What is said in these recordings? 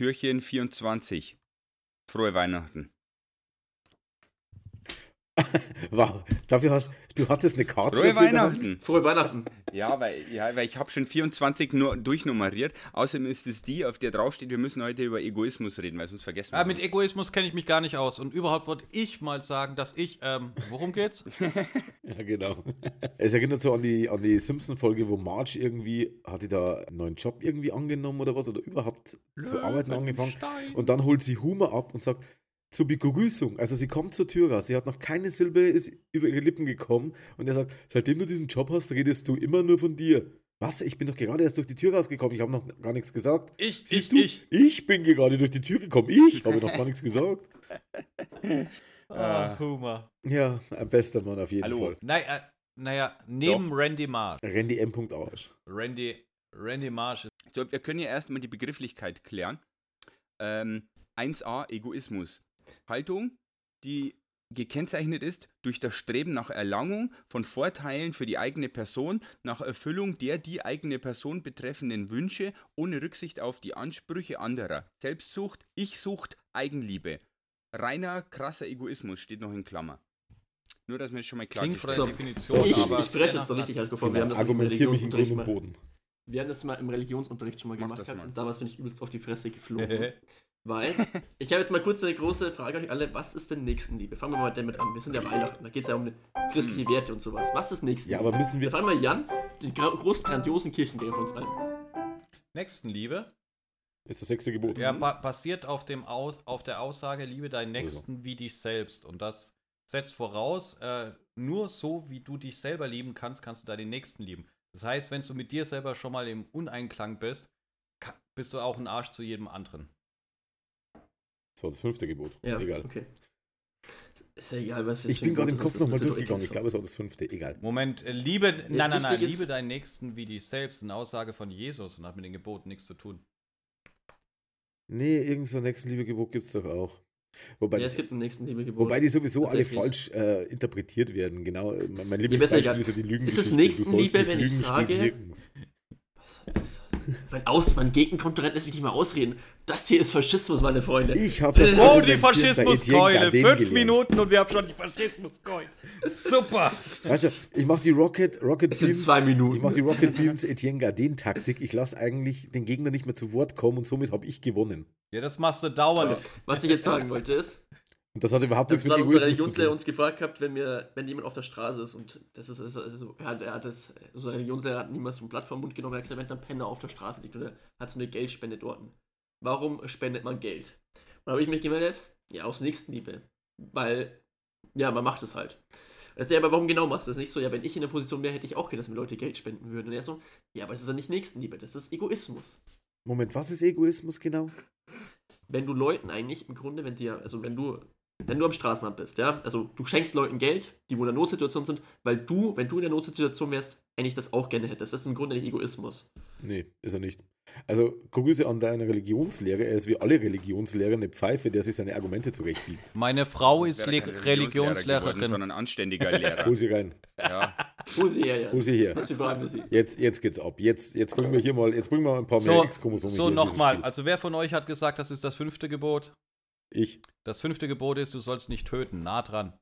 Türchen 24. Frohe Weihnachten. wow, dafür hast du hattest eine Karte. Frohe? Weihnachten. Frohe Weihnachten. Ja, weil, ja, weil ich habe schon 24 nur durchnummeriert. Außerdem ist es die, auf der draufsteht, wir müssen heute über Egoismus reden, weil sonst vergessen wir Ah, es. mit Egoismus kenne ich mich gar nicht aus. Und überhaupt wollte ich mal sagen, dass ich, ähm, worum geht's? Ja, genau. Es erinnert so an die, an die Simpson-Folge, wo Marge irgendwie, hat die da einen neuen Job irgendwie angenommen oder was, oder überhaupt zu arbeiten angefangen. Und dann holt sie Humor ab und sagt, zur Begrüßung, also sie kommt zur Tür raus, sie hat noch keine Silbe, ist über ihre Lippen gekommen und er sagt, seitdem du diesen Job hast, redest du immer nur von dir. Was? Ich bin doch gerade erst durch die Tür rausgekommen, ich habe noch gar nichts gesagt. Ich, Siehst ich, du? ich. Ich bin gerade durch die Tür gekommen, ich habe noch gar nichts gesagt. Ah, Humor. Ja, ein bester Mann auf jeden Hallo. Fall. Naja, naja, neben Randy Marsh. Randy M. Arsch. Randy, Randy Marsh ist So, wir können ja erstmal die Begrifflichkeit klären. Ähm, 1a, Egoismus. Haltung, die gekennzeichnet ist durch das Streben nach Erlangung von Vorteilen für die eigene Person, nach Erfüllung der die eigene Person betreffenden Wünsche, ohne Rücksicht auf die Ansprüche anderer. Selbstsucht, Ich-Sucht, Eigenliebe. Reiner, krasser Egoismus steht noch in Klammer. Nur, dass wir es schon mal klar der So. Definition, Ich, aber ich spreche jetzt richtig halt vor. Wir haben das im Argumentiere mich in Grund Religionsunterricht und Boden. wir haben das mal im Religionsunterricht schon mal Mach gemacht und damals bin ich übelst auf die Fresse geflogen. Weil, ich habe jetzt mal kurz eine große Frage an euch alle. Was ist denn Nächstenliebe? Fangen wir mal damit an. Wir sind ja Weihnachten, da geht es ja um christliche Werte und sowas. Was ist Nächstenliebe? Ja, aber müssen wir wir. fangen mal Jan, den großen, grandiosen Kirchengänger von uns ein. Nächstenliebe Ist das sechste Gebot. ja, ba basiert auf, dem Aus auf der Aussage, liebe deinen Nächsten wie dich selbst. Und das setzt voraus, äh, nur so, wie du dich selber lieben kannst, kannst du deinen Nächsten lieben. Das heißt, wenn du mit dir selber schon mal im Uneinklang bist, bist du auch ein Arsch zu jedem anderen. Das war das fünfte Gebot. Ja, Egal. okay. Ist ja egal, was Ich bin gerade im Kopf nochmal durchgegangen. Ich glaube, es war das fünfte. Egal. Moment, äh, liebe, nein, nein, nein, ist- liebe deinen Nächsten wie dich selbst, eine Aussage von Jesus und hat mit den Geboten nichts zu tun. Nee, irgend so ein Nächstenliebe-Gebot gibt es doch auch. Wobei, Ja, es gibt ein Nächstenliebe-Gebot. wobei die sowieso alle falsch äh, interpretiert werden. Genau. Mein, mein Ja, Lieblingsbeispiel ist ja die Lügen. Ist es Nächstenliebe, wenn ich sage- steht nirgends. Was soll das? Mein Aus, mein Gegenkonkurrent lässt mich nicht mal ausreden. Das hier ist Faschismus, meine Freunde. Ich habe das Oh, die Faschismuskeule. Gardin Fünf gelernt. Minuten und wir haben schon die Faschismuskeule. Super. Weißt du, ich mache die Rocket, Rocket Es sind zwei Minuten. Ich mache die Rocket Beans Etienne Gardin-Taktik. Ich lasse eigentlich den Gegner nicht mehr zu Wort kommen und somit habe ich gewonnen. Ja, das machst du dauernd. Was ich jetzt sagen wollte ist, Und das hat überhaupt nichts mit unser Egoismus zu Religionslehrer tun. uns gefragt gehabt, wenn wir, wenn jemand auf der Straße ist und das ist, also, er hat, er hat das, unser Religionslehrer hat niemals so ein Blatt vom Mund genommen, er hat gesagt, wenn ein Penner auf der Straße liegt oder hat so eine Geldspende dort. Warum spendet man Geld? Und da habe ich mich gemeldet, ja, aus Nächstenliebe. Weil, ja, man macht es halt. Er sagt, ja, aber warum genau machst du das nicht so? Ja, wenn ich in der Position wäre, hätte ich auch gedacht, dass mir Leute Geld spenden würden. Und er so, ja, aber das ist ja nicht Nächstenliebe, das ist Egoismus. Moment, was ist Egoismus genau? wenn du Leuten eigentlich im Grunde, wenn dir, also wenn du, wenn du am Straßenrand bist, ja, also du schenkst Leuten Geld, die wo in einer Notsituation sind, weil du, wenn du in der Notsituation wärst, eigentlich das auch gerne hättest. Das ist im Grunde nicht Egoismus. Nee, ist er nicht. Also, Grüße an deinen Religionslehrer. Er ist wie alle Religionslehrer eine Pfeife, der sich seine Argumente zurechtbiegt. Meine Frau ist Le kein geworden, Religionslehrerin. sondern anständiger Lehrer. Hol sie rein. ja. Hol sie her, ja. Hol sie her. Jetzt. Jetzt, geht's ab. Jetzt, jetzt bringen wir hier mal, jetzt bringen wir mal ein paar mehr So, X-Chromosomen. so hier in dieses nochmal. Also wer von euch hat gesagt, das ist das fünfte Gebot? Ich. Das fünfte Gebot ist, du sollst nicht töten. Nah dran.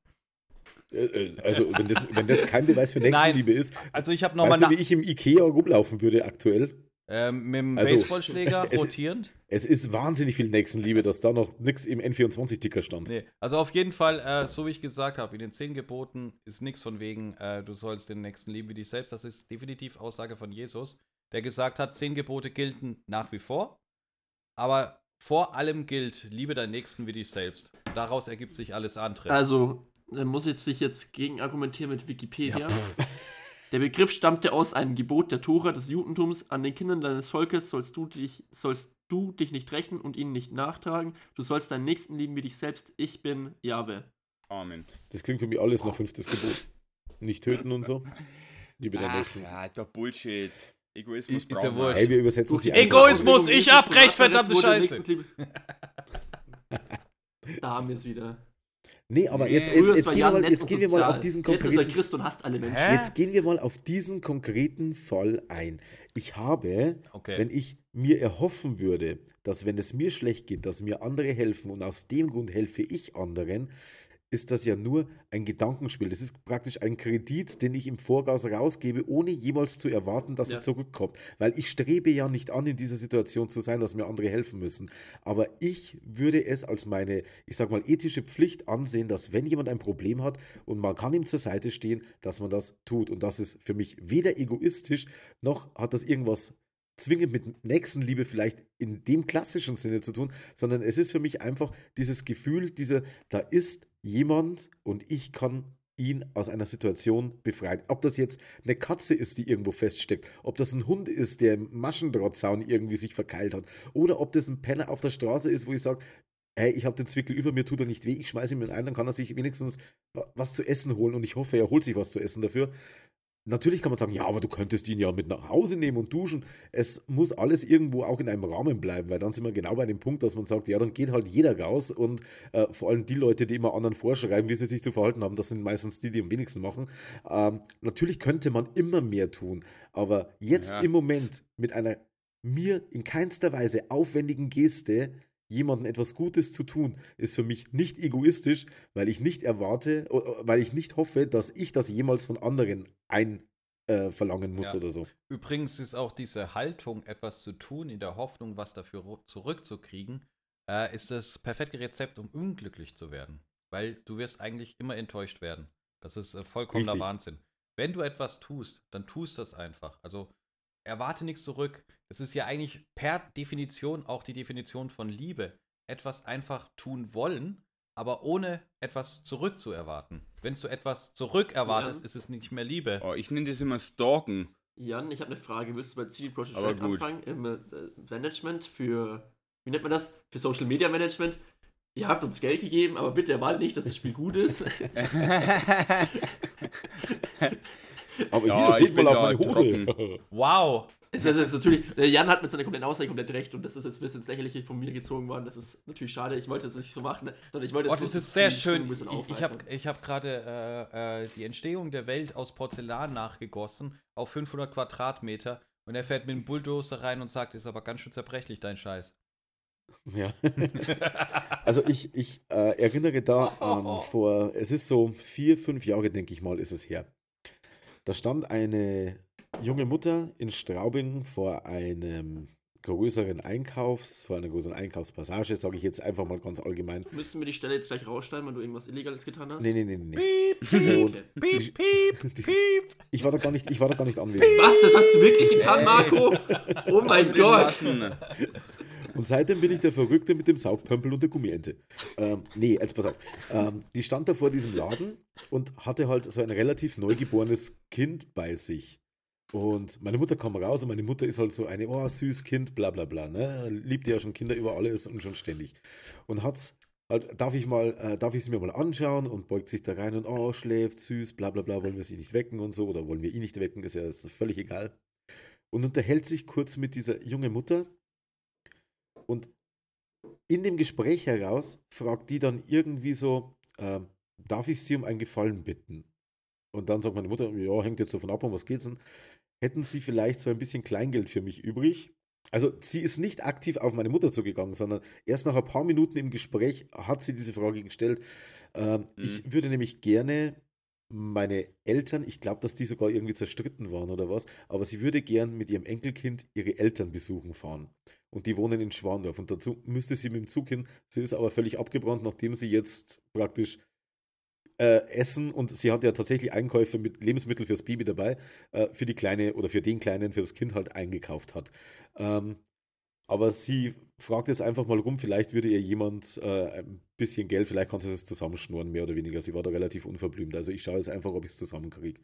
Äh, äh, Also, wenn das, wenn das kein Beweis für Nein. Nächstenliebe ist, Also ich habe weißt nochmal du, wie ich im Ikea rumlaufen würde aktuell? ähm, mit dem Also, Baseballschläger es- rotierend. Es ist wahnsinnig viel Nächstenliebe, dass da noch nichts im N24-Ticker stand. Nee, also auf jeden Fall, äh, so wie ich gesagt habe, in den zehn Geboten ist nichts von wegen, äh, du sollst den Nächsten lieben wie dich selbst. Das ist definitiv Aussage von Jesus, der gesagt hat, zehn Gebote gelten nach wie vor, aber vor allem gilt, liebe deinen Nächsten wie dich selbst. Daraus ergibt sich alles andere. Also, dann muss ich sich jetzt gegen argumentieren mit Wikipedia. Der Begriff stammte aus einem Gebot der Tora des Judentums. An den Kindern deines Volkes sollst du dich, sollst du dich nicht rächen und ihnen nicht nachtragen. Du sollst deinen Nächsten lieben wie dich selbst. Ich bin Jahwe. Amen. Das klingt für mich alles nach fünftes Gebot. Nicht töten und so. Liebe der Ach, Nächsten. ja, doch Bullshit. Egoismus Ist ja wurscht. Hey, wir übersetzen sie Egoismus, ich hab recht, verdammte Scheiße. Da haben wir es wieder. Nee, aber Nee. jetzt, Früher jetzt, jetzt gehen wir Jan mal, jetzt gehen wir mal auf diesen Jetzt ist er konkreten Christ und hasst alle Menschen. Hä? Jetzt gehen wir mal auf diesen konkreten Fall ein. Ich habe, Okay. wenn ich mir erhoffen würde, dass wenn es mir schlecht geht, dass mir andere helfen und aus dem Grund helfe ich anderen, ist das ja nur ein Gedankenspiel. Das ist praktisch ein Kredit, den ich im Voraus rausgebe, ohne jemals zu erwarten, dass Ja. er zurückkommt. Weil ich strebe ja nicht an, in dieser Situation zu sein, dass mir andere helfen müssen. Aber ich würde es als meine, ich sag mal, ethische Pflicht ansehen, dass wenn jemand ein Problem hat und man kann ihm zur Seite stehen, dass man das tut. Und das ist für mich weder egoistisch, noch hat das irgendwas zwingend mit Nächstenliebe vielleicht in dem klassischen Sinne zu tun, sondern es ist für mich einfach dieses Gefühl, diese, da ist jemand und ich kann ihn aus einer Situation befreien. Ob das jetzt eine Katze ist, die irgendwo feststeckt, ob das ein Hund ist, der im Maschendrahtzaun irgendwie sich verkeilt hat, oder ob das ein Penner auf der Straße ist, wo ich sage, hey, ich habe den Zwickel über mir, tut er nicht weh, ich schmeiße ihn ein, dann kann er sich wenigstens wa- was zu essen holen und ich hoffe, er holt sich was zu essen dafür. Natürlich kann man sagen, ja, aber du könntest ihn ja mit nach Hause nehmen und duschen. Es muss alles irgendwo auch in einem Rahmen bleiben, weil dann sind wir genau bei dem Punkt, dass man sagt, ja, dann geht halt jeder raus und äh, vor allem die Leute, die immer anderen vorschreiben, wie sie sich zu verhalten haben, das sind meistens die, die am wenigsten machen. Ähm, natürlich könnte man immer mehr tun, aber jetzt Ja. im Moment mit einer mir in keinster Weise aufwendigen Geste jemandem etwas Gutes zu tun, ist für mich nicht egoistisch, weil ich nicht erwarte, weil ich nicht hoffe, dass ich das jemals von anderen ein äh, verlangen muss Ja. oder so. Übrigens ist auch diese Haltung, etwas zu tun, in der Hoffnung, was dafür zurückzukriegen, äh, ist das perfekte Rezept, um unglücklich zu werden. Weil du wirst eigentlich immer enttäuscht werden. Das ist äh, vollkommener Richtig. Wahnsinn. Wenn du etwas tust, dann tust das einfach. Also erwarte nichts zurück. Es ist ja eigentlich per Definition auch die Definition von Liebe. Etwas einfach tun wollen, aber ohne etwas zurückzuerwarten. Wenn du etwas zurückerwartest, Ja. ist es nicht mehr Liebe. Oh, ich nenne das immer Stalken. Jan, ich habe eine Frage. Willst du bei CD Projekt Red anfangen? Im äh, Management für, wie nennt man das? Für Social Media Management. Ihr habt uns Geld gegeben, aber bitte erwartet nicht, dass das Spiel gut ist. Aber Ja, hier, mal da auf meine Hose. Wow! Es ist jetzt natürlich, Jan hat mit seiner kompletten Aussage komplett recht und das ist jetzt ein bisschen ins Lächerliche von mir gezogen worden. Das ist natürlich schade. Ich wollte es nicht so machen, sondern ich wollte Oh, jetzt das bloß ist sehr schön. ein bisschen Ich, ich habe ich hab gerade äh, äh, die Entstehung der Welt aus Porzellan nachgegossen auf 500 Quadratmeter und er fährt mit dem Bulldozer rein und sagt, ist aber ganz schön zerbrechlich, dein Scheiß. Ja. Also ich, ich äh, erinnere da an vor, es ist so vier, fünf Jahre, denke ich mal, ist es her. Da stand eine junge Mutter in Straubing vor einem größeren Einkaufs, vor einer größeren Einkaufspassage, sage ich jetzt einfach mal ganz allgemein. Müssen wir die Stelle jetzt gleich rausschneiden, weil du irgendwas Illegales getan hast? Nee, nee, nee, nee. Piep, piep, piep, piep, piep. Ich war da gar nicht, ich war da gar nicht anwesend. Was? Das hast du wirklich getan, Marco? Oh mein Gott! Und seitdem bin ich der Verrückte mit dem Saugpömpel und der Gummiente. Ähm, nee, jetzt pass auf. Ähm, die stand da vor diesem Laden und hatte halt so ein relativ neugeborenes Kind bei sich. Und meine Mutter kam raus und meine Mutter ist halt so eine, oh, süß Kind, bla bla bla. Ne? Liebt ja schon Kinder über alles und schon ständig. Und hat's halt, darf ich mal, äh, darf ich sie mir mal anschauen und beugt sich da rein und oh, schläft, süß, bla bla bla, wollen wir sie nicht wecken und so oder wollen wir ihn nicht wecken, ist ja ist völlig egal. Und unterhält sich kurz mit dieser jungen Mutter und in dem Gespräch heraus fragt die dann irgendwie so, ähm, darf ich Sie um einen Gefallen bitten? Und dann sagt meine Mutter, ja, hängt jetzt davon ab, um was geht's denn? Hätten Sie vielleicht so ein bisschen Kleingeld für mich übrig? Also sie ist nicht aktiv auf meine Mutter zugegangen, sondern erst nach ein paar Minuten im Gespräch hat sie diese Frage gestellt. Ähm, Mhm. Ich würde nämlich gerne meine Eltern, ich glaube, dass die sogar irgendwie zerstritten waren oder was, aber sie würde gern mit ihrem Enkelkind ihre Eltern besuchen fahren. Und die wohnen in Schwandorf. Und dazu müsste sie mit dem Zug hin. Sie ist aber völlig abgebrannt, nachdem sie jetzt praktisch äh, essen und sie hat ja tatsächlich Einkäufe mit Lebensmitteln fürs Baby dabei, äh, für die Kleine oder für den Kleinen, für das Kind halt eingekauft hat. Ähm, aber sie fragt jetzt einfach mal rum, vielleicht würde ihr jemand äh, ein bisschen Geld, vielleicht kann sie es zusammenschnurren, mehr oder weniger. Sie war da relativ unverblümt. Also ich schaue jetzt einfach, ob ich es zusammenkriege.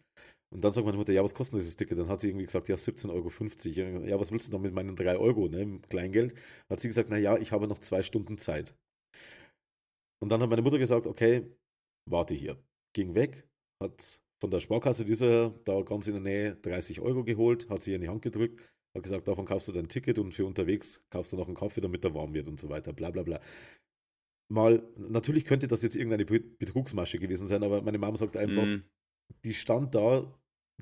Und dann sagt meine Mutter, ja, was kostet dieses Ticket? Dann hat sie irgendwie gesagt, ja, 17,50 Euro. Ja, was willst du noch mit meinen 3 Euro, ne, Kleingeld? Hat sie gesagt, na ja, ich habe noch zwei Stunden Zeit. Und dann hat meine Mutter gesagt, okay, warte hier. Ging weg, hat von der Sparkasse dieser da ganz in der Nähe 30 Euro geholt, hat sie in die Hand gedrückt, hat gesagt, davon kaufst du dein Ticket und für unterwegs kaufst du noch einen Kaffee, damit er warm wird und so weiter, bla bla bla. Mal, natürlich könnte das jetzt irgendeine Be- Betrugsmasche gewesen sein, aber meine Mama sagt einfach, Mhm. die stand da,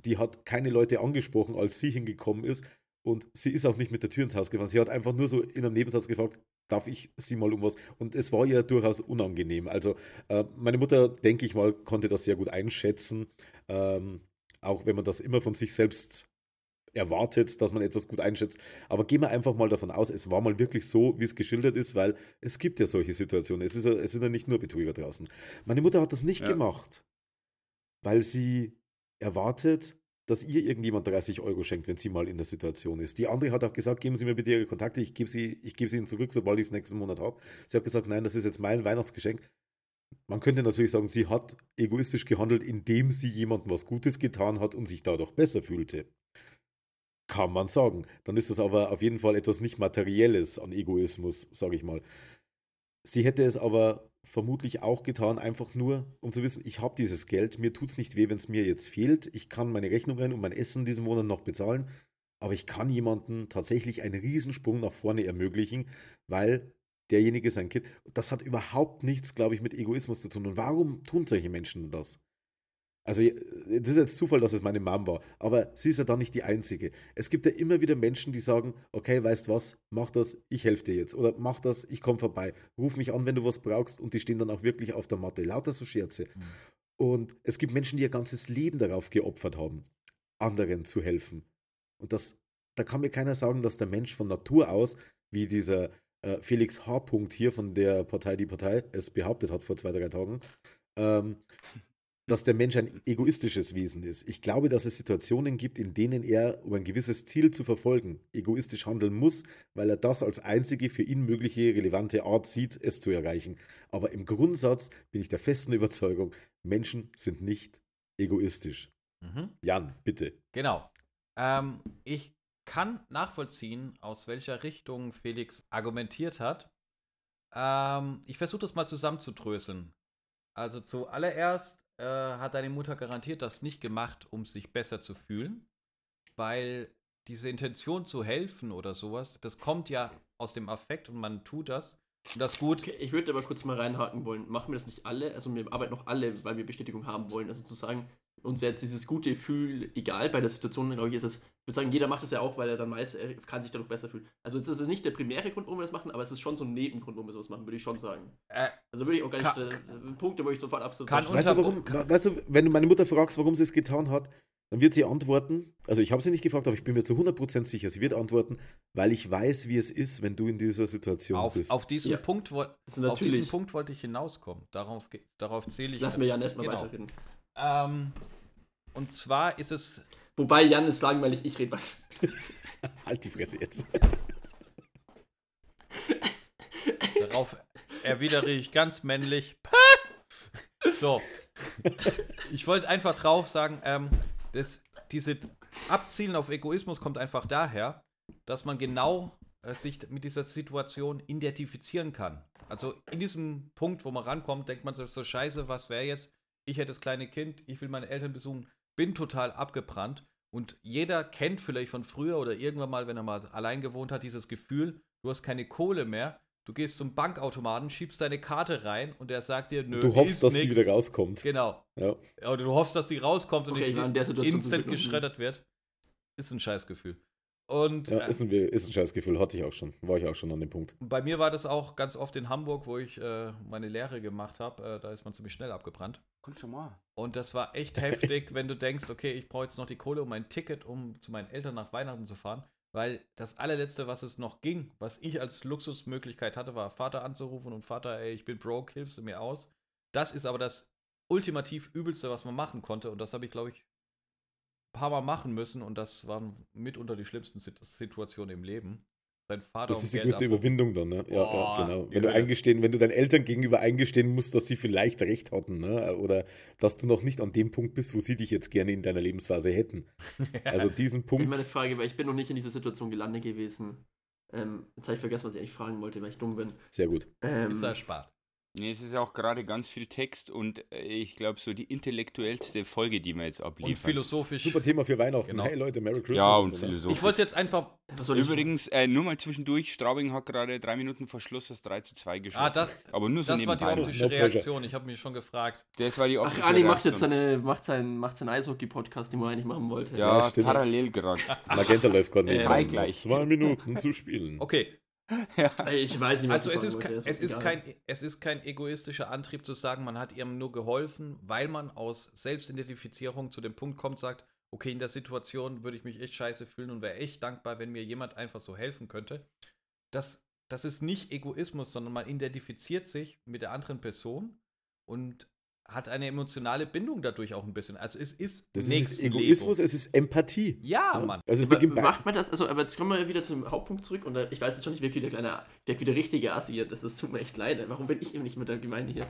die hat keine Leute angesprochen, als sie hingekommen ist, Und sie ist auch nicht mit der Tür ins Haus gefahren. Sie hat einfach nur so in einem Nebensatz gefragt, darf ich sie mal um was? Und es war ihr durchaus unangenehm. Also äh, meine Mutter, denke ich mal, konnte das sehr gut einschätzen. Ähm, auch wenn man das immer von sich selbst erwartet, dass man etwas gut einschätzt. Aber gehen wir einfach mal davon aus, es war mal wirklich so, wie es geschildert ist, weil es gibt ja solche Situationen. Es, ist ja, es sind ja nicht nur Betrüger draußen. Meine Mutter hat das nicht ja. gemacht, weil sie erwartet, dass ihr irgendjemand 30 Euro schenkt, wenn sie mal in der Situation ist. Die andere hat auch gesagt, geben Sie mir bitte Ihre Kontakte, ich gebe sie, ich gebe sie Ihnen zurück, sobald ich es nächsten Monat habe. Sie hat gesagt, nein, das ist jetzt mein Weihnachtsgeschenk. Man könnte natürlich sagen, sie hat egoistisch gehandelt, indem sie jemandem was Gutes getan hat und sich dadurch besser fühlte. Kann man sagen. Dann ist das aber auf jeden Fall etwas nicht Materielles an Egoismus, sage ich mal. Sie hätte es aber vermutlich auch getan, einfach nur, um zu wissen, ich habe dieses Geld, mir tut es nicht weh, wenn es mir jetzt fehlt. Ich kann meine Rechnungen und mein Essen diesen Monat noch bezahlen, aber ich kann jemandem tatsächlich einen Riesensprung nach vorne ermöglichen, weil derjenige sein Kind, das hat überhaupt nichts, glaube ich, mit Egoismus zu tun. Und warum tun solche Menschen das? Also, es ist jetzt Zufall, dass es meine Mom war, aber sie ist ja da nicht die Einzige. Es gibt ja immer wieder Menschen, die sagen: Okay, weißt was, mach das, ich helfe dir jetzt. Oder mach das, ich komme vorbei. Ruf mich an, wenn du was brauchst. Und die stehen dann auch wirklich auf der Matte. Lauter so Scherze. Mhm. Und es gibt Menschen, die ihr ganzes Leben darauf geopfert haben, anderen zu helfen. Und das, da kann mir keiner sagen, dass der Mensch von Natur aus, wie dieser äh, Felix H. -Punkt hier von der Partei Die Partei es behauptet hat vor zwei, drei Tagen, ähm, dass der Mensch ein egoistisches Wesen ist. Ich glaube, dass es Situationen gibt, in denen er, um ein gewisses Ziel zu verfolgen, egoistisch handeln muss, weil er das als einzige für ihn mögliche relevante Art sieht, es zu erreichen. Aber im Grundsatz bin ich der festen Überzeugung, Menschen sind nicht egoistisch. Mhm. Jan, bitte. Genau. Ähm, ich kann nachvollziehen, aus welcher Richtung Felix argumentiert hat. Ähm, ich versuche das mal zusammenzudröseln. Also zuallererst äh, hat deine Mutter garantiert das nicht gemacht, um sich besser zu fühlen, weil diese Intention zu helfen oder sowas, das kommt ja aus dem Affekt und man tut das. Und das gut. Okay, ich würde aber kurz mal reinhaken wollen. Machen wir das nicht alle? Also wir arbeiten noch alle, weil wir Bestätigung haben wollen. Also zu sagen, uns wäre jetzt dieses gute Gefühl egal bei der Situation, glaube ich, ist es, ich würde sagen, jeder macht es ja auch, weil er dann weiß, er kann sich dadurch besser fühlen. Also jetzt ist es nicht der primäre Grund, warum wir das machen, aber es ist schon so ein Nebengrund, warum wir sowas machen, würde ich schon sagen. Äh, also würde ich auch gar nicht, kann, äh, Punkte, wo ich sofort absolut kann weißt du, warum, weißt du, wenn du meine Mutter fragst, warum sie es getan hat, dann wird sie antworten, also ich habe sie nicht gefragt, aber ich bin mir zu 100% sicher, sie wird antworten, weil ich weiß, wie es ist, wenn du in dieser Situation auf, bist. Auf diesen, ja. Punkt, wo, auf diesen Punkt wollte ich hinauskommen. Darauf, darauf zähle ich. Lass mir Jan erstmal genau. weiterreden. Ähm, und zwar ist es. Wobei Jan ist langweilig, ich rede was. halt die Fresse jetzt. Darauf erwidere ich ganz männlich. so. Ich wollte einfach drauf sagen, ähm, das, diese Abzielen auf Egoismus kommt einfach daher, dass man genau äh, sich mit dieser Situation identifizieren kann. Also in diesem Punkt, wo man rankommt, denkt man so, so scheiße, was wäre jetzt? Ich hätte das kleine Kind, ich will meine Eltern besuchen bin total abgebrannt. Und jeder kennt vielleicht von früher oder irgendwann mal, wenn er mal allein gewohnt hat, dieses Gefühl, du hast keine Kohle mehr. Du gehst zum Bankautomaten, schiebst deine Karte rein und er sagt dir, nö, du hoffst, dass nix. sie wieder rauskommt. Genau. Ja. Oder du hoffst, dass sie rauskommt okay, und nicht instant geschreddert wird. Ist ein Scheißgefühl. Und, ja, ist ein, ist ein Scheißgefühl, hatte ich auch schon. War ich auch schon an dem Punkt. Bei mir war das auch ganz oft in Hamburg, wo ich äh, meine Lehre gemacht habe. Äh, da ist man ziemlich schnell abgebrannt. Kommt schon mal. Und das war echt heftig, wenn du denkst, okay, ich brauche jetzt noch die Kohle um mein Ticket, um zu meinen Eltern nach Weihnachten zu fahren. Weil das allerletzte, was es noch ging, was ich als Luxusmöglichkeit hatte, war Vater anzurufen und Vater, ey, ich bin broke, hilfst du mir aus. Das ist aber das ultimativ übelste, was man machen konnte. Und das habe ich, glaube ich, paar Mal machen müssen. Und das waren mitunter die schlimmsten Situationen im Leben dein Vater Das ist die größte Überwindung dann, ne? Ja, Boah, ja genau. Wenn du eingestehen, wenn du deinen Eltern gegenüber eingestehen musst, dass sie vielleicht recht hatten, ne? Oder dass du noch nicht an dem Punkt bist, wo sie dich jetzt gerne in deiner Lebensphase hätten. Also diesen Punkt. Ich meine Frage, weil ich bin noch nicht in dieser Situation gelandet gewesen. Ähm, jetzt habe ich vergessen, was ich eigentlich fragen wollte, weil ich dumm bin. Sehr gut. Ähm, ist erspart. Nee, es ist auch gerade ganz viel Text und äh, ich glaube, so die intellektuellste Folge, die wir jetzt Und abliefern. philosophisch. Super Thema für Weihnachten. Genau. Hey Leute, Merry Christmas. Ja, und so, ne? philosophisch. Ich wollte jetzt einfach. Übrigens, äh, nur mal zwischendurch, Straubing hat gerade drei Minuten vor Schluss das 3 zu 2 geschossen. Ah, das, Aber nur so das war die nebenbei. optische. Reaktion. Ich habe mich schon gefragt. Das war die Ach, optische Ani macht jetzt seine, macht seinen, macht seinen Eishockey-Podcast, den man eigentlich machen wollte. Ja, Ja, stimmt. parallel gerade. Magenta läuft gerade Äh, nicht. zeitgleich. Zwei Minuten zu spielen. Okay, Ey, Ich weiß nicht, was also ich es ist, kein, es, ist egal. kein, es ist kein egoistischer Antrieb zu sagen, man hat ihm nur geholfen, weil man aus Selbstidentifizierung zu dem Punkt kommt, sagt, okay, in der Situation würde ich mich echt scheiße fühlen und wäre echt dankbar, wenn mir jemand einfach so helfen könnte. Das, das ist nicht Egoismus, sondern man identifiziert sich mit der anderen Person und hat eine emotionale Bindung dadurch auch ein bisschen. Also es ist Das ist nicht. Egoismus, es ist Empathie. Ja, Mann. Also macht man das, also, aber jetzt kommen wir wieder zum Hauptpunkt zurück und äh, ich weiß jetzt schon, ich wirke wie der kleine, wie der richtige Assi hier, das ist, tut mir echt leid, warum bin ich eben nicht mit der Gemeinde hier?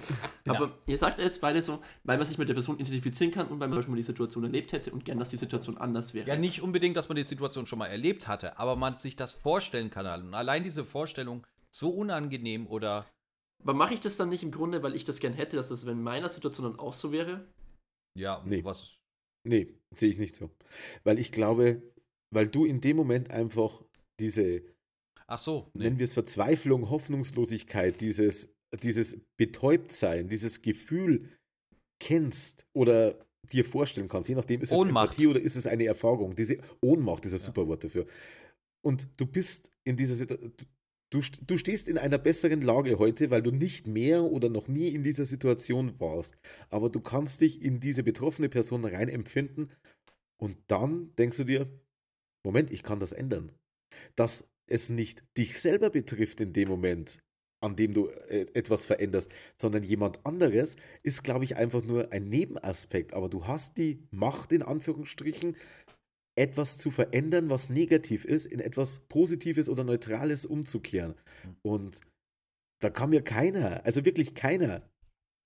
Aber ihr sagt ja jetzt beide so, weil man sich mit der Person identifizieren kann und weil man schon mal die Situation erlebt hätte und gern, dass die Situation anders wäre. Ja, nicht unbedingt, dass man die Situation schon mal erlebt hatte, aber man sich das vorstellen kann. Und allein diese Vorstellung so unangenehm oder Aber mache ich das dann nicht im Grunde, weil ich das gern hätte, dass das in meiner Situation dann auch so wäre? ja, Nee. was Nee, sehe ich nicht so. Weil ich glaube, weil du in dem Moment einfach diese, Ach so, nee. nennen wir es Verzweiflung, Hoffnungslosigkeit, dieses, dieses Betäubtsein, dieses Gefühl kennst oder dir vorstellen kannst, je nachdem ist es Ohnmacht. Empathie oder ist es eine Erfahrung. Diese Ohnmacht ist ein super Wort dafür. Und du bist in dieser Situation, du, du stehst in einer besseren Lage heute, weil du nicht mehr oder noch nie in dieser Situation warst. Aber du kannst dich in diese betroffene Person rein empfinden und dann denkst du dir, Moment, ich kann das ändern. Dass es nicht dich selber betrifft in dem Moment, an dem du äh, etwas veränderst, sondern jemand anderes, ist, glaube ich, einfach nur ein Nebenaspekt. Aber du hast die Macht, in Anführungsstrichen, etwas zu verändern, was negativ ist, in etwas Positives oder Neutrales umzukehren. Und da kann mir keiner, also wirklich keiner,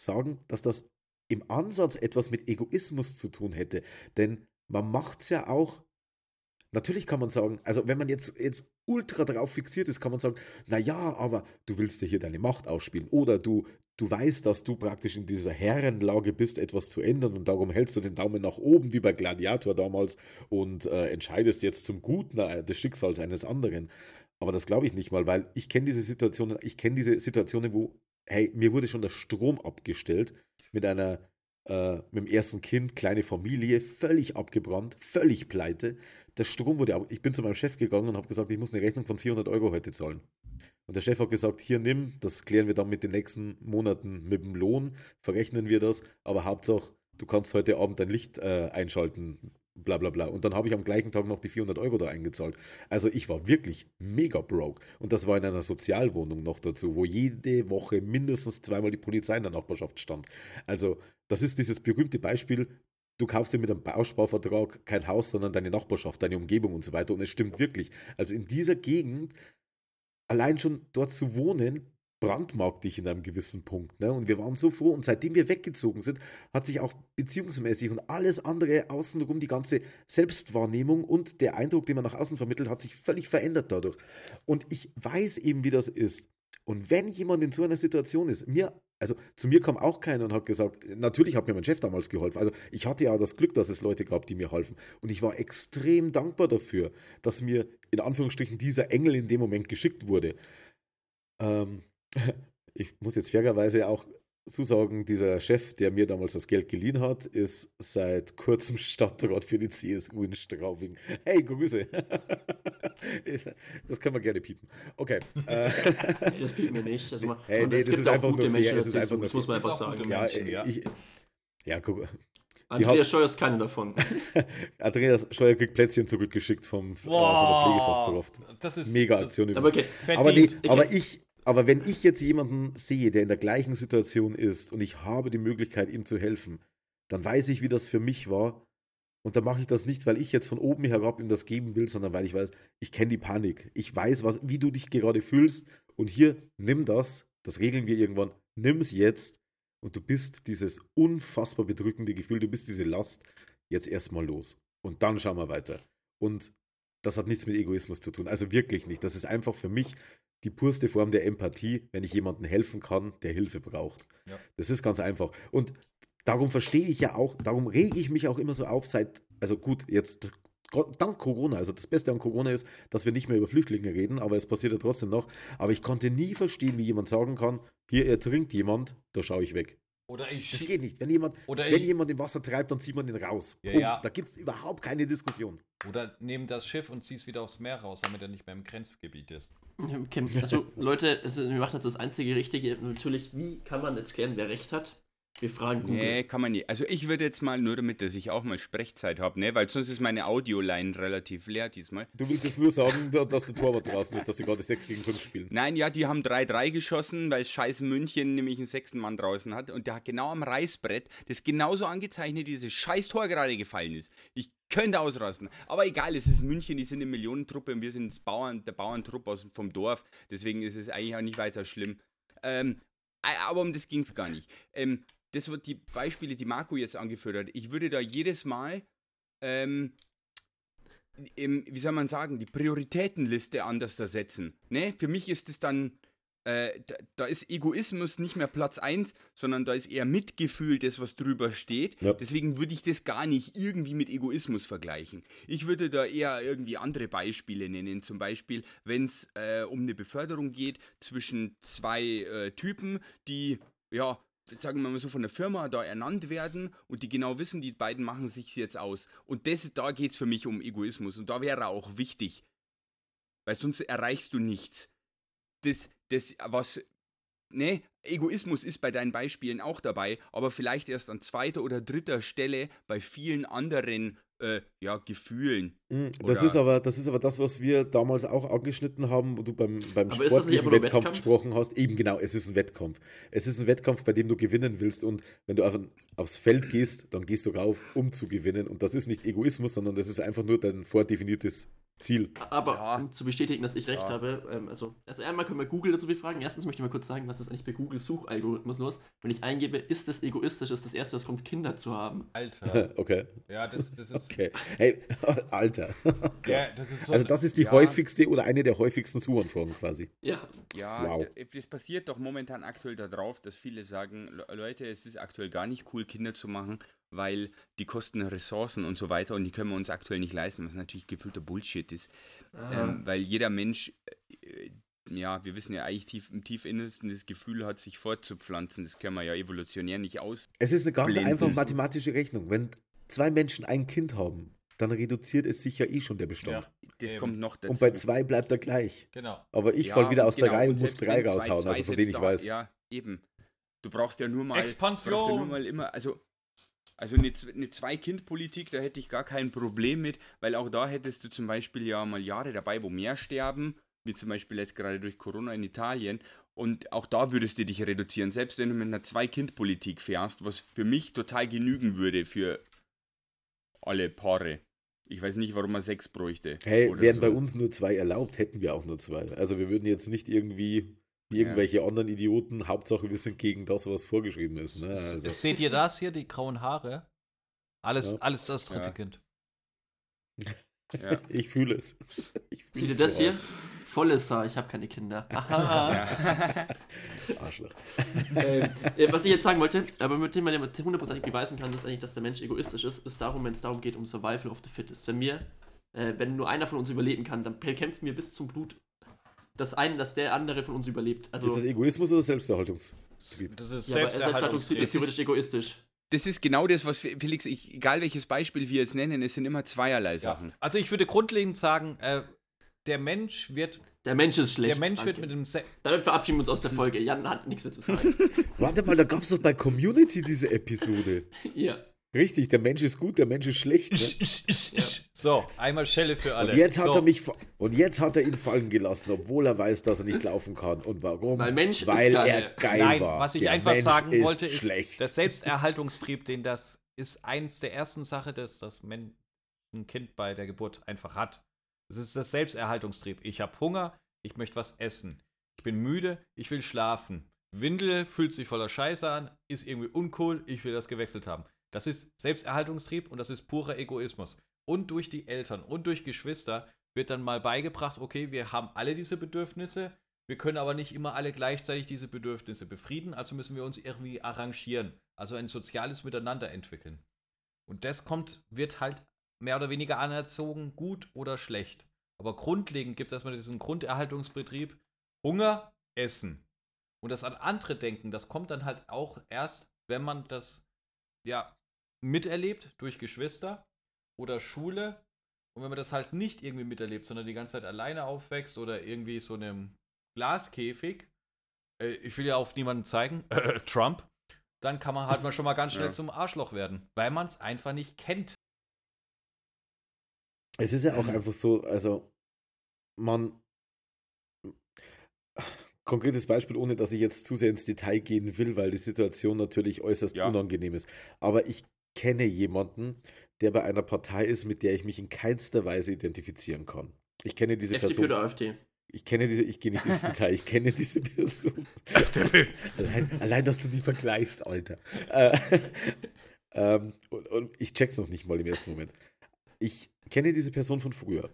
sagen, dass das im Ansatz etwas mit Egoismus zu tun hätte. Denn man macht es ja auch. Natürlich kann man sagen, also wenn man jetzt, jetzt ultra darauf fixiert ist, kann man sagen, naja, aber du willst ja hier deine Macht ausspielen. Oder du, du weißt, dass du praktisch in dieser Herrenlage bist, etwas zu ändern und darum hältst du den Daumen nach oben, wie bei Gladiator damals, und äh, entscheidest jetzt zum Guten äh, des Schicksals eines anderen. Aber das glaube ich nicht mal, weil ich kenne diese Situationen, ich kenne diese Situationen, wo, hey, mir wurde schon der Strom abgestellt mit einer, äh, mit dem ersten Kind, kleine Familie, völlig abgebrannt, völlig pleite. Der Strom wurde ab. Ich bin zu meinem Chef gegangen und habe gesagt, ich muss eine Rechnung von 400 Euro heute zahlen. Und der Chef hat gesagt, hier nimm, das klären wir dann mit den nächsten Monaten mit dem Lohn, verrechnen wir das, aber Hauptsache, du kannst heute Abend dein Licht äh, einschalten, bla bla bla. Und dann habe ich am gleichen Tag noch die 400 Euro da eingezahlt. Also ich war wirklich mega broke. Und das war in einer Sozialwohnung noch dazu, wo jede Woche mindestens zweimal die Polizei in der Nachbarschaft stand. Also das ist dieses berühmte Beispiel, du kaufst dir mit einem Bausparvertrag kein Haus, sondern deine Nachbarschaft, deine Umgebung und so weiter. Und es stimmt wirklich. Also in dieser Gegend, allein schon dort zu wohnen, brandmarkt dich in einem gewissen Punkt. Ne? Und wir waren so froh. Und seitdem wir weggezogen sind, hat sich auch beziehungsmäßig und alles andere außenrum, die ganze Selbstwahrnehmung und der Eindruck, den man nach außen vermittelt, hat sich völlig verändert dadurch. Und ich weiß eben, wie das ist. Und wenn jemand in so einer Situation ist, mir, also zu mir kam auch keiner und hat gesagt, natürlich hat mir mein Chef damals geholfen. Also ich hatte ja das Glück, dass es Leute gab, die mir halfen. Und ich war extrem dankbar dafür, dass mir in Anführungsstrichen dieser Engel in dem Moment geschickt wurde. Ähm, ich muss jetzt fairerweise auch zusagen, dieser Chef, der mir damals das Geld geliehen hat, ist seit kurzem Stadtrat für die CSU in Straubing. Hey, Grüße. Das können wir gerne piepen. Okay. Äh, Nee, das bieten wir nicht. Also man, Hey, nee, es das gibt ist auch einfach gute Menschen der ist CSU, das muss man einfach sagen. ja, Menschen, äh, ja. ich, ja, guck. Andreas Scheuer ist keiner davon. Andreas Scheuer kriegt Plätzchen zurückgeschickt vom, äh, von der Pflegefachkraft. das ist Mega das- Aktion. Aber okay, Aber, nee, aber ich, aber wenn ich jetzt jemanden sehe, der in der gleichen Situation ist und ich habe die Möglichkeit, ihm zu helfen, dann weiß ich, wie das für mich war. Und dann mache ich das nicht, weil ich jetzt von oben herab ihm das geben will, sondern weil ich weiß, ich kenne die Panik. Ich weiß, was, wie du dich gerade fühlst. Und hier, nimm das, das regeln wir irgendwann, nimm es jetzt. Und du bist dieses unfassbar bedrückende Gefühl, du bist diese Last jetzt erstmal los. Und dann schauen wir weiter. Und das hat nichts mit Egoismus zu tun. Also wirklich nicht. Das ist einfach für mich die purste Form der Empathie, wenn ich jemandem helfen kann, der Hilfe braucht. Ja. Das ist ganz einfach. Und darum verstehe ich ja auch, darum rege ich mich auch immer so auf, seit, also gut, jetzt dank Corona, also das Beste an Corona ist, dass wir nicht mehr über Flüchtlinge reden, aber es passiert ja trotzdem noch. Aber ich konnte nie verstehen, wie jemand sagen kann, hier ertrinkt jemand, da schaue ich weg. Oder ich Das geht nicht. Wenn jemand, Oder wenn ich- jemand im Wasser treibt, dann zieht man den raus. Ja, Punkt. ja. Da gibt es überhaupt keine Diskussion. Oder nehm das Schiff und zieh's wieder aufs Meer raus, damit er nicht mehr im Grenzgebiet ist. Okay. Also, Leute, also, wir machen jetzt das einzige Richtige. Natürlich, wie kann man jetzt klären, wer recht hat? Wir fragen Google. Nee, kann man nicht. Also ich würde jetzt mal, nur damit, dass ich auch mal Sprechzeit habe, ne? weil sonst ist meine Audioline relativ leer diesmal. Du willst jetzt nur sagen, da- dass der Torwart draußen ist, dass sie gerade 6 gegen 5 spielen. Nein, ja, die haben 3-3 geschossen, weil scheiß München nämlich einen sechsten Mann draußen hat und der hat genau am Reißbrett, das genauso angezeichnet, dieses scheiß Tor gerade gefallen ist. Ich könnte ausrasten. Aber egal, es ist München, die sind eine Millionentruppe und wir sind das Bauern, der Bauerntrupp aus, vom Dorf. Deswegen ist es eigentlich auch nicht weiter schlimm. Ähm, aber um das ging es gar nicht. Ähm, das wird die Beispiele, die Marco jetzt angeführt hat. Ich würde da jedes Mal ähm, im, wie soll man sagen, die Prioritätenliste anders da setzen. Ne? Für mich ist es dann, äh, da, da ist Egoismus nicht mehr Platz 1, sondern da ist eher Mitgefühl das, was drüber steht. Ja. Deswegen würde ich das gar nicht irgendwie mit Egoismus vergleichen. Ich würde da eher irgendwie andere Beispiele nennen. Zum Beispiel, wenn es äh, um eine Beförderung geht zwischen zwei äh, Typen, die, ja, sagen wir mal so, von der Firma da ernannt werden und die genau wissen, die beiden machen sich jetzt aus. Und das, da geht es für mich um Egoismus und da wäre auch wichtig, weil sonst erreichst du nichts. Das, das, was, ne, Egoismus ist bei deinen Beispielen auch dabei, aber vielleicht erst an zweiter oder dritter Stelle bei vielen anderen, äh, ja, Gefühlen. Mhm, Das ist, aber, das ist aber das, was wir damals auch angeschnitten haben, wo du beim, beim Aber sportlichen Wettkampf Wettkampf? gesprochen hast. Eben genau, es ist ein Wettkampf. Es ist ein Wettkampf, bei dem du gewinnen willst. Und wenn du auf, aufs Feld gehst, dann gehst du rauf, um zu gewinnen. Und das ist nicht Egoismus, sondern das ist einfach nur dein vordefiniertes Ziel. Aber Ja. um zu bestätigen, dass ich recht Ja. habe, ähm, also, also einmal können wir Google dazu befragen. Erstens möchte ich mal kurz sagen, was ist eigentlich bei Google Suchalgorithmus los? Wenn ich eingebe, ist es egoistisch, ist das erste, was kommt, Kinder zu haben. Alter. Okay, ja, das, das ist. okay. Hey, Alter. Ja, das ist so. Also das ist die Ja. häufigste oder eine der häufigsten Suchanfragen quasi. Ja, Ja, Wow. d- das passiert doch momentan aktuell darauf, dass viele sagen, "Le- Leute, es ist aktuell gar nicht cool, Kinder zu machen, weil die kosten Ressourcen und so weiter und die können wir uns aktuell nicht leisten, was natürlich gefühlter Bullshit ist. Ähm, weil jeder Mensch, äh, ja, wir wissen ja eigentlich tief, im Tiefinnersten das Gefühl hat, sich fortzupflanzen. Das können wir ja evolutionär nicht aus. Es ist eine ganz Blenden. einfache mathematische Rechnung. Wenn zwei Menschen ein Kind haben, dann reduziert es sich ja eh schon der Bestand. Ja, Das eben. kommt noch dazu. Und bei zwei bleibt er gleich. Genau. Aber ich Ja, fall wieder aus der genau, Reihe und und muss drei wenn zwei- raushauen, zwei also von denen ich da- weiß. Ja, eben. Du brauchst ja nur mal. Expansion! Brauchst ja nur mal immer, also. Also eine, eine Zwei-Kind-Politik, da hätte ich gar kein Problem mit, weil auch da hättest du zum Beispiel ja mal Jahre dabei, wo mehr sterben, wie zum Beispiel jetzt gerade durch Corona in Italien. Und auch da würdest du dich reduzieren, selbst wenn du mit einer Zwei-Kind-Politik fährst, was für mich total genügen würde für alle Paare. Ich weiß nicht, warum man sechs bräuchte. Hey, wären so. bei uns nur zwei erlaubt, hätten wir auch nur zwei. Also wir würden jetzt nicht irgendwie wie irgendwelche anderen Idioten, Hauptsache wir sind gegen das, was vorgeschrieben ist. Ne? Also, Seht ihr das hier, die grauen Haare? Alles, Ja. alles das dritte Ja. Kind. Ja. ich fühle es. Ich fühl seht ihr es das so hier? Volles Haar, ich habe keine Kinder. Aha. Ja. Arschloch. ähm, äh, was ich jetzt sagen wollte, aber mit dem man ja hundertprozentig beweisen kann, ist eigentlich, dass der Mensch egoistisch ist, ist darum, wenn es darum geht, um Survival of the Fittest. Wenn wir, äh, wenn nur einer von uns überleben kann, dann kämpfen wir bis zum Blut, dass ein, dass der andere von uns überlebt. Also, ist das Egoismus oder Selbsterhaltungs? Das ist ja, Selbsterhaltungstrieb ist Selbsterhaltungstrieb. theoretisch egoistisch. Das ist genau das, was wir- Felix, ich, egal welches Beispiel wir jetzt nennen, es sind immer zweierlei Ja. Sachen. Also ich würde grundlegend sagen, äh, der Mensch wird, Der Mensch ist schlecht. der Mensch wird Danke. mit dem Se Damit verabschieden wir uns aus der Folge. Jan hat nichts mehr zu sagen. Warte mal, da gab es doch bei Community diese Episode. ja. Richtig, der Mensch ist gut, der Mensch ist schlecht. Ne? So, einmal Schelle für alle. Und jetzt, hat so. er mich, und jetzt hat er ihn fallen gelassen, obwohl er weiß, dass er nicht laufen kann. Und warum? Weil Mensch ist Weil geil. er geil Nein, war. was ich Der einfach Mensch sagen ist wollte, ist, schlecht. der Selbsterhaltungstrieb, den das ist eins der ersten Sachen, das das Kind bei der Geburt einfach hat. Das ist das Selbsterhaltungstrieb. Ich habe Hunger, ich möchte was essen. Ich bin müde, ich will schlafen. Windel fühlt sich voller Scheiße an, ist irgendwie uncool, ich will das gewechselt haben. Das ist Selbsterhaltungstrieb und das ist purer Egoismus. Und durch die Eltern und durch Geschwister wird dann mal beigebracht, okay, wir haben alle diese Bedürfnisse, Wir können aber nicht immer alle gleichzeitig diese Bedürfnisse befrieden, also müssen wir uns irgendwie arrangieren, also ein soziales Miteinander entwickeln. Und das kommt, wird halt mehr oder weniger anerzogen, gut oder schlecht. Aber grundlegend gibt es erstmal diesen Grunderhaltungsbetrieb, Hunger, Essen. Und das an andere denken, das kommt dann halt auch erst, wenn man das ja miterlebt durch Geschwister oder Schule. Und wenn man das halt nicht irgendwie miterlebt, sondern die ganze Zeit alleine aufwächst oder irgendwie so einem Glaskäfig, äh, ich will ja auf niemanden zeigen, äh, Trump, dann kann man halt mal schon mal ganz schnell ja. zum Arschloch werden, weil man es einfach nicht kennt. Es ist ja auch einfach so, also man konkretes Beispiel, ohne dass ich jetzt zu sehr ins Detail gehen will, weil die Situation natürlich äußerst ja. unangenehm ist. Aber ich kenne jemanden, der bei einer Partei ist, mit der ich mich in keinster Weise identifizieren kann. Ich kenne diese FDP Person. oder AfD? Ich kenne diese, ich gehe nicht ins Detail, ich kenne diese Person. FDP. Allein, allein dass du die vergleichst, Alter. Äh, ähm, und, und ich check's noch nicht mal im ersten Moment. Ich kenne diese Person von früher.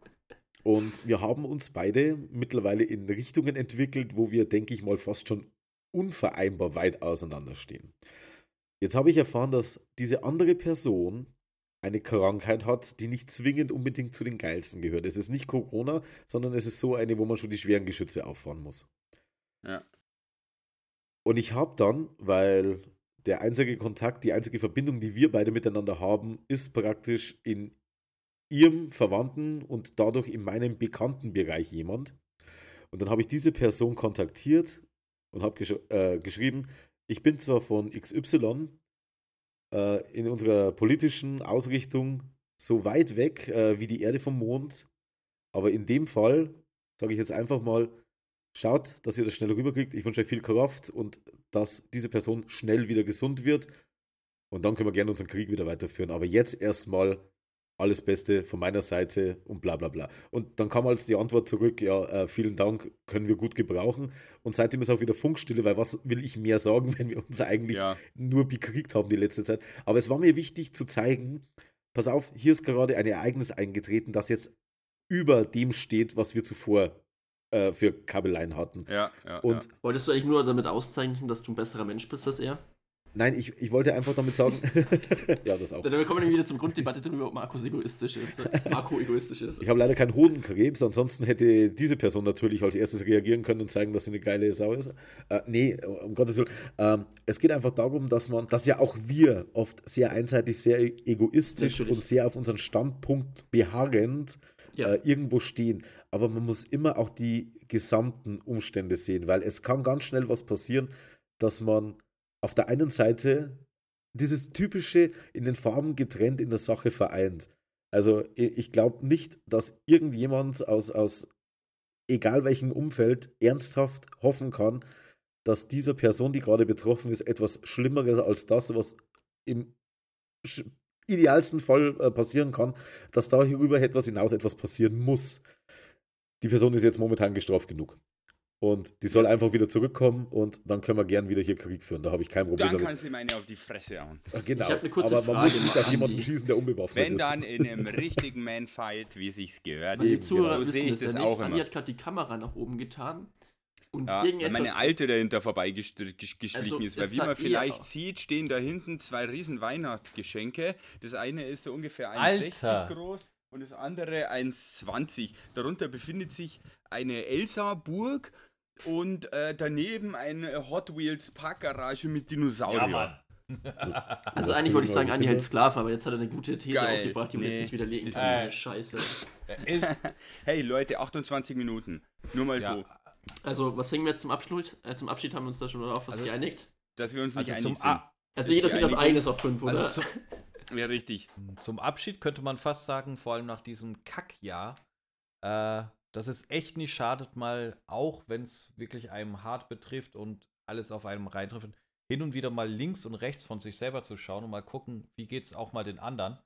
Und wir haben uns beide mittlerweile in Richtungen entwickelt, wo wir, denke ich mal, fast schon unvereinbar weit auseinanderstehen. Jetzt habe ich erfahren, dass diese andere Person eine Krankheit hat, die nicht zwingend unbedingt zu den geilsten gehört. Es ist nicht Corona, sondern es ist so eine, wo man schon die schweren Geschütze auffahren muss. Ja. Und ich habe dann, weil der einzige Kontakt, die einzige Verbindung, die wir beide miteinander haben, ist praktisch in ihrem Verwandten und dadurch in meinem Bekanntenbereich jemand. Und dann habe ich diese Person kontaktiert und habe gesch äh, geschrieben, ich bin zwar von XY äh, in unserer politischen Ausrichtung so weit weg äh, wie die Erde vom Mond, aber in dem Fall sage ich jetzt einfach mal, schaut, dass ihr das schnell rüberkriegt. Ich wünsche euch viel Kraft und dass diese Person schnell wieder gesund wird. Und dann können wir gerne unseren Krieg wieder weiterführen. Aber jetzt erstmal alles Beste von meiner Seite und bla bla bla. Und dann kam als die Antwort zurück, ja, äh, vielen Dank, können wir gut gebrauchen. Und seitdem ist auch wieder Funkstille, weil was will ich mehr sagen, wenn wir uns eigentlich ja. nur bekriegt haben die letzte Zeit. Aber es war mir wichtig zu zeigen, pass auf, hier ist gerade ein Ereignis eingetreten, das jetzt über dem steht, was wir zuvor äh, für Kabeleien hatten. Ja, ja, und ja. Wolltest du eigentlich nur damit auszeichnen, dass du ein besserer Mensch bist als er? Nein, ich, ich wollte einfach damit sagen. ja, das auch. Dann kommen wir wieder zum Grunddebatte darüber, ob Markus egoistisch ist. Marco egoistisch ist. Ich habe leider keinen Hodenkrebs, ansonsten hätte diese Person natürlich als erstes reagieren können und zeigen, dass sie eine geile Sau ist. Äh, nee, um Gottes Willen. Ähm, es geht einfach darum, dass man, dass ja auch wir oft sehr einseitig, sehr egoistisch natürlich. und sehr auf unseren Standpunkt beharrend ja. äh, irgendwo stehen. Aber man muss immer auch die gesamten Umstände sehen, weil es kann ganz schnell was passieren, dass man auf der einen Seite dieses typische in den Farben getrennt in der Sache vereint. Also ich glaube nicht, dass irgendjemand aus, aus egal welchem Umfeld ernsthaft hoffen kann, dass dieser Person, die gerade betroffen ist, etwas Schlimmeres als das, was im idealsten Fall äh, passieren kann, dass da hierüber etwas hinaus etwas passieren muss. Die Person ist jetzt momentan gestraft genug. Und die soll einfach wieder zurückkommen und dann können wir gern wieder hier Krieg führen. Da habe ich kein Problem dann damit. Dann kann sie meine auf die Fresse hauen. Genau. Ich eine kurze Aber man Frage muss nicht auf jemanden schießen, der unbewaffnet Wenn ist. dann in einem richtigen Manfight, wie sich's gehört. Die Zuhörer so sehe ich das ja auch immer. hat gerade die Kamera nach oben getan. Und ja, irgendetwas meine Alte dahinter vorbeigeschlichen also, ist, weil wie man vielleicht auch. sieht, stehen da hinten zwei riesen Weihnachtsgeschenke. Das eine ist so ungefähr 1,60 groß und das andere 1,20. Darunter befindet sich eine Elsa-Burg und äh, daneben eine Hot Wheels Parkgarage mit Dinosauriern. Ja, also eigentlich wollte ich sagen, Andi hält Sklaven, aber jetzt hat er eine gute These Geil. aufgebracht, die nee. wir jetzt nicht widerlegen kann. Äh. Scheiße. hey Leute, 28 Minuten. Nur mal ja. so. Also, was hängen wir jetzt zum Abschluss? Äh, zum Abschied haben wir uns da schon auf was also, geeinigt? Dass wir uns nicht also einig sind. also jeder sieht das eines auf fünf, oder? Also zum, ja, richtig. Zum Abschied könnte man fast sagen, vor allem nach diesem Kackjahr, äh, dass es echt nicht schadet, mal, auch wenn es wirklich einem hart betrifft und alles auf einem reintrifft, hin und wieder mal links und rechts von sich selber zu schauen und mal gucken, wie geht es auch mal den anderen.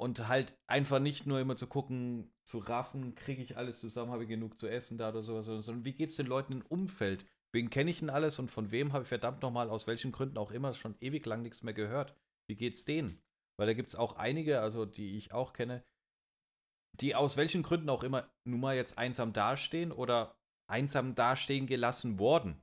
Und halt einfach nicht nur immer zu gucken, zu raffen, kriege ich alles zusammen, habe ich genug zu essen da oder sowas, sondern wie geht es den Leuten im Umfeld? Wen kenne ich denn alles und von wem habe ich verdammt nochmal, aus welchen Gründen auch immer, schon ewig lang nichts mehr gehört? Wie geht's denen? Weil da gibt es auch einige, also die ich auch kenne, die aus welchen Gründen auch immer nun mal jetzt einsam dastehen oder einsam dastehen gelassen worden.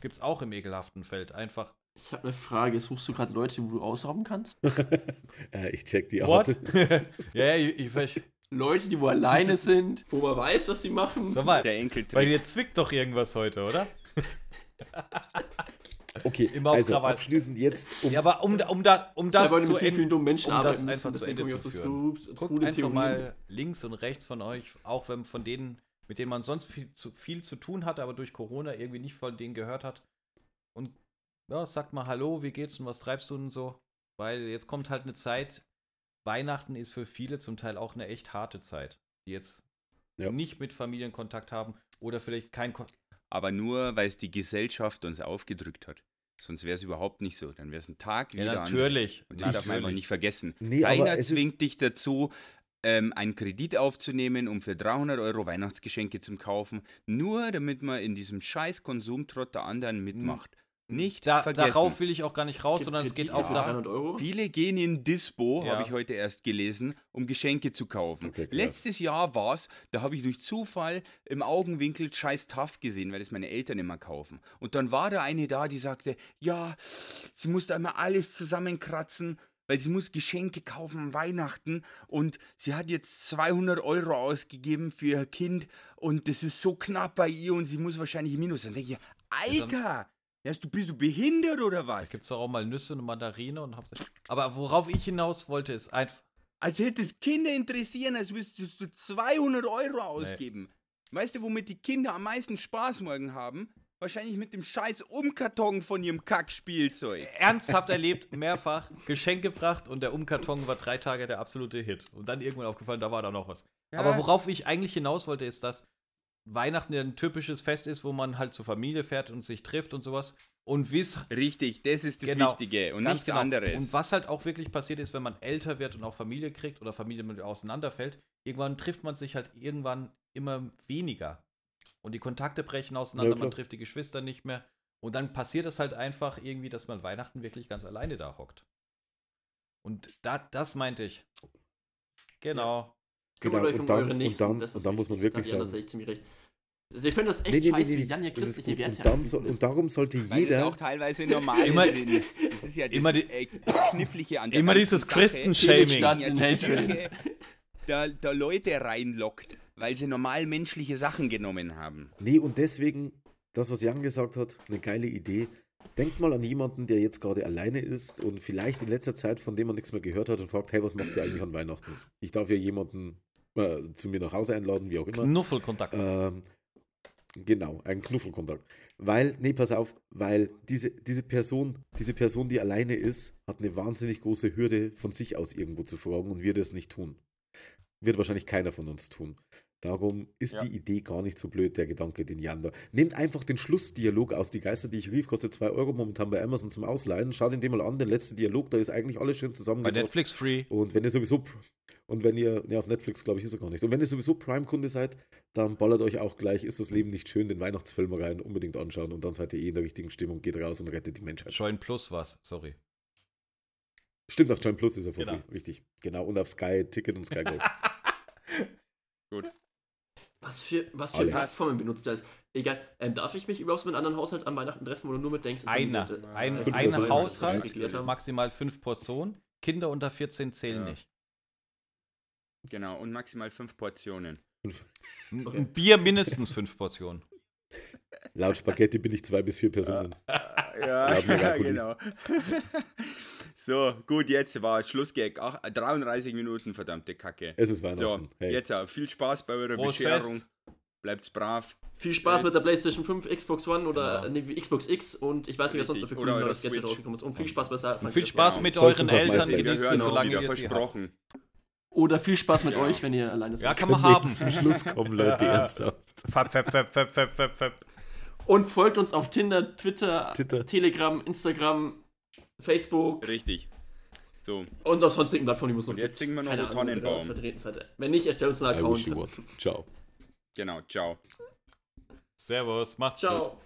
Gibt's auch im ekelhaften Feld. Einfach. Ich habe eine Frage. Suchst du gerade Leute, wo du ausrauben kannst? äh, ich check die What? Art. ja, ja, ich, ich verstehe. Leute, die wo alleine sind, wo man weiß, was sie machen. Sag mal, Der bei Enkeltrick. dir zwickt doch irgendwas heute, oder? Okay, Immer auf also Krawall. abschließend jetzt um Ja, aber um, um, da, um das ja, zu mit sehr vielen enden, dummen Menschen um das arbeiten einfach müssen, zu Ende zu so führen. skrupel- Guckt einfach Theorien. mal links und rechts von euch, auch wenn von denen, mit denen man sonst viel zu, viel zu tun hatte, aber durch Corona irgendwie nicht von denen gehört hat. Und ja, sagt mal Hallo, wie geht's und was treibst du denn so? Weil jetzt kommt halt eine Zeit, Weihnachten ist für viele zum Teil auch eine echt harte Zeit, die jetzt Ja. nicht mit Familienkontakt haben oder vielleicht kein Kon Aber nur, weil es die Gesellschaft uns aufgedrückt hat. Sonst wäre es überhaupt nicht so. Dann wäre es ein Tag wie Ja, natürlich. Und das darf man einfach natürlich. nicht vergessen. Nee, Keiner zwingt dich dazu, ähm, einen Kredit aufzunehmen, um für 300 Euro Weihnachtsgeschenke zu kaufen, nur damit man in diesem scheiß Konsumtrott der anderen mitmacht. Nicht Da, vergessen. darauf will ich auch gar nicht raus, gibt sondern es geht auch für da. 300 Euro. Viele gehen in Dispo, Ja. habe ich heute erst gelesen, um Geschenke zu kaufen. Okay. Letztes Jahr war es, da habe ich durch Zufall im Augenwinkel scheiß Taft gesehen, weil das meine Eltern immer kaufen. Und dann war da eine da, die sagte, ja, sie muss da immer alles zusammenkratzen, weil sie muss Geschenke kaufen an Weihnachten und sie hat jetzt 200 Euro ausgegeben für ihr Kind und das ist so knapp bei ihr und sie muss wahrscheinlich im Minus sein. Dann denke ich, Ja, dann- Alter, erst du bist du behindert oder Da was? gibt es doch auch mal Nüsse und Mandarine und hab Aber worauf ich hinaus wollte, ist einfach. Als hätte es Kinder interessieren, als würdest du 200 Euro ausgeben. Weißt du, womit die Kinder am meisten Spaß morgen haben? Wahrscheinlich mit dem scheiß Umkarton von ihrem Kackspielzeug. ernsthaft erlebt, mehrfach Geschenk gebracht und der Umkarton war drei Tage der absolute Hit. Und dann irgendwann aufgefallen, da war da noch was. Ja. Aber worauf ich eigentlich hinaus wollte, ist, dass Weihnachten ja ein typisches Fest ist, wo man halt zur Familie fährt und sich trifft und sowas. Und wiss Richtig, das ist das Genau, Wichtige und nichts genau. anderes. Und was halt auch wirklich passiert ist, wenn man älter wird und auch Familie kriegt oder Familie mit auseinanderfällt, irgendwann trifft man sich halt irgendwann immer weniger. Und die Kontakte brechen auseinander, Ja, man trifft die Geschwister nicht mehr. Und dann passiert es halt einfach irgendwie, dass man Weihnachten wirklich ganz alleine da hockt. Und da, das meinte ich. Genau. Kümmert Genau, euch und um dann- eure und Nächsten. dann- das ist und dann muss man wirklich Da sagen- ziemlich recht. Also ich finde das echt Nee, nee, scheiße, nee, wie Jan ist christliche. Werte und, dann so, und darum sollte Weil das jeder. auch teilweise normal Immer- sind. Das ist ja das, immer die- äh, Knifflige an der immer dieses. Christen-Shaming. Ja, die da, da Leute reinlockt, weil sie normal menschliche Sachen genommen haben. Nee, und deswegen, das, was Jan gesagt hat, eine geile Idee. Denkt mal an jemanden, der jetzt gerade alleine ist und vielleicht in letzter Zeit, von dem man nichts mehr gehört hat und fragt, hey, was machst du eigentlich an Weihnachten? Ich darf ja jemanden äh, zu mir nach Hause einladen, wie auch immer. Knuffelkontakt. Ähm, genau, ein Knuffelkontakt. Weil, nee, pass auf, weil diese, diese Person, diese Person, die alleine ist, hat eine wahnsinnig große Hürde, von sich aus irgendwo zu fragen und wir das nicht tun. Wird wahrscheinlich keiner von uns tun. Darum ist Ja. die Idee gar nicht so blöd, der Gedanke, den Jan da. Nehmt einfach den Schlussdialog aus. Die Geister, die ich rief, kostet 2 Euro momentan bei Amazon zum Ausleihen. Schaut ihn den mal an, der letzte Dialog, da ist eigentlich alles schön Bei zusammengefasst. Netflix Free. Und wenn ihr sowieso, und wenn ihr, ne, auf Netflix glaube ich ist er gar nicht. Und wenn ihr sowieso Prime-Kunde seid, dann ballert euch auch gleich, ist das Leben nicht schön, den Weihnachtsfilm rein, unbedingt anschauen und dann seid ihr eh in der richtigen Stimmung, geht raus und rettet die Menschheit. Join Plus was, sorry. Stimmt, auf Join Plus ist er vor Genau. richtig. Genau, und auf Sky Ticket und Sky Go. Was für, was für. Plattformen benutzt er? das? Egal. Ähm, darf ich mich überhaupt mit anderen Haushalt an Weihnachten treffen, wo du nur mit denkst? Einer. Äh, Ein, Fünf ein Personen. Haushalt, maximal fünf Portionen. Kinder unter 14 zählen Ja. nicht. Genau, und maximal fünf Portionen. Ein Okay. ein Bier mindestens fünf Portionen. Laut Spaghetti bin ich zwei bis vier Personen. Ja, Ja, mega cool. genau. So, gut, jetzt war Schlussgag. Ach, 33 Minuten, verdammte Kacke. Es ist So, Weihnachten. hey. jetzt äh, viel Spaß bei eurer Frohes Bescherung. Fest. Bleibt's brav. Viel Spaß mit der PlayStation 5, Xbox One oder Genau. nee, Xbox X und ich weiß nicht, was sonst noch für eurer neues Gadget rausgekommen ist. Und viel Spaß bei Cyberpunk. Viel Spaß Genau. mit euren Eltern, genießt hören es, solange wieder, ihr versprochen. Oder viel Spaß mit Genau. euch, wenn ihr alleine seid. Ja, kann man haben. Zum Schluss kommen, Leute, ernsthaft. Fab, fab, fab, fab, fab, fab, fab. Und folgt uns auf Tinder, Twitter, Twitter. Telegram, Instagram, Facebook Richtig. So, und auf sonstigen Plattformen, die muss noch und jetzt singen wir noch vertreten seid. Wenn nicht, erstellt uns einen I wish you Account. Ciao. Genau, ciao. Servus, macht's gut. Ciao.